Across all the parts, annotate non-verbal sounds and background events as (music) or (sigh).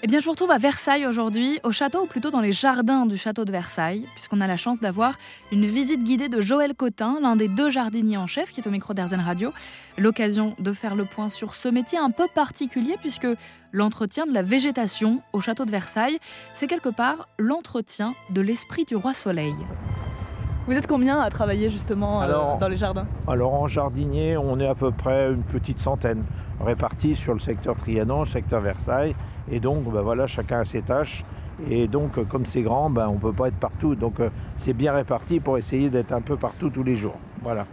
Eh bien, je vous retrouve à Versailles aujourd'hui, au château, ou plutôt dans les jardins du château de Versailles, puisqu'on a la chance d'avoir une visite guidée de Joël Cotin, l'un des deux jardiniers en chef qui est au micro d'Airzen Radio. L'occasion de faire le point sur ce métier un peu particulier, puisque l'entretien de la végétation au château de Versailles, c'est quelque part l'entretien de l'esprit du roi Soleil. Vous êtes combien à travailler justement euh, dans les jardins? Alors en jardinier, on est à peu près une petite centaine répartis sur le secteur Trianon, le secteur Versailles. Et donc, ben voilà, chacun a ses tâches. Et donc, euh, comme c'est grand, ben, on ne peut pas être partout. Donc, euh, c'est bien réparti pour essayer d'être un peu partout tous les jours. Voilà.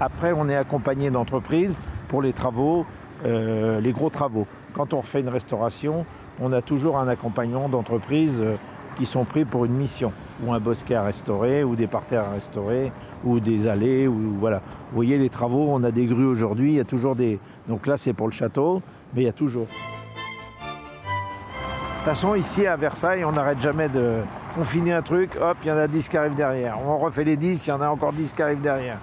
Après, on est accompagné d'entreprises pour les travaux, euh, les gros travaux. Quand on refait une restauration, on a toujours un accompagnement d'entreprises euh, qui sont pris pour une mission, ou un bosquet à restaurer, ou des parterres à restaurer, ou des allées, ou voilà. Vous voyez les travaux, on a des grues aujourd'hui, il y a toujours des. Donc là, c'est pour le château, mais il y a toujours. De toute façon, ici à Versailles, on n'arrête jamais de. On finit un truc, hop, il y en a 10 qui arrivent derrière. On refait les 10, il y en a encore 10 qui arrivent derrière.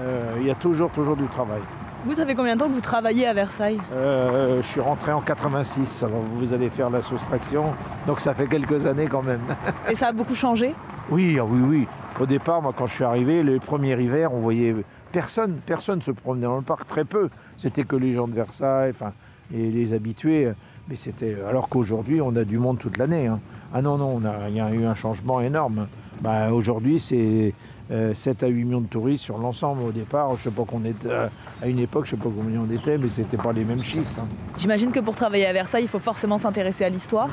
Euh, il y a toujours, toujours du travail. Vous savez combien de temps que vous travaillez à Versailles? Euh, je suis rentré en 86, alors vous allez faire la soustraction, donc ça fait quelques années quand même. (laughs) Et ça a beaucoup changé? Oui, ah oui, oui. Au départ, moi, quand je suis arrivé, le premier hiver, on voyait personne, personne se promenait dans le parc, très peu. C'était que les gens de Versailles, enfin, et les habitués. Mais c'était alors qu'aujourd'hui, on a du monde toute l'année. hein. Ah non, non, il y a eu un changement énorme. Bah, aujourd'hui, c'est euh, 7 à 8 millions de touristes sur l'ensemble. Au départ, je sais pas qu'on était euh, à une époque, je sais pas combien on était, mais c'était pas les mêmes chiffres. hein. J'imagine que pour travailler à Versailles, il faut forcément s'intéresser à l'histoire.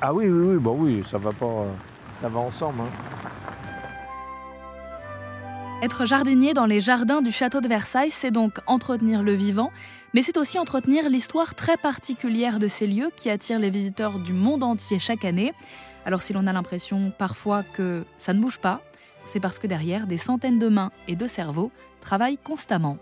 Ah oui, oui, oui, bah oui, ça va pas, euh, ça va ensemble. hein. Être jardinier dans les jardins du château de Versailles, c'est donc entretenir le vivant, mais c'est aussi entretenir l'histoire très particulière de ces lieux qui attirent les visiteurs du monde entier chaque année. Alors si l'on a l'impression parfois que ça ne bouge pas, c'est parce que derrière, des centaines de mains et de cerveaux travaillent constamment.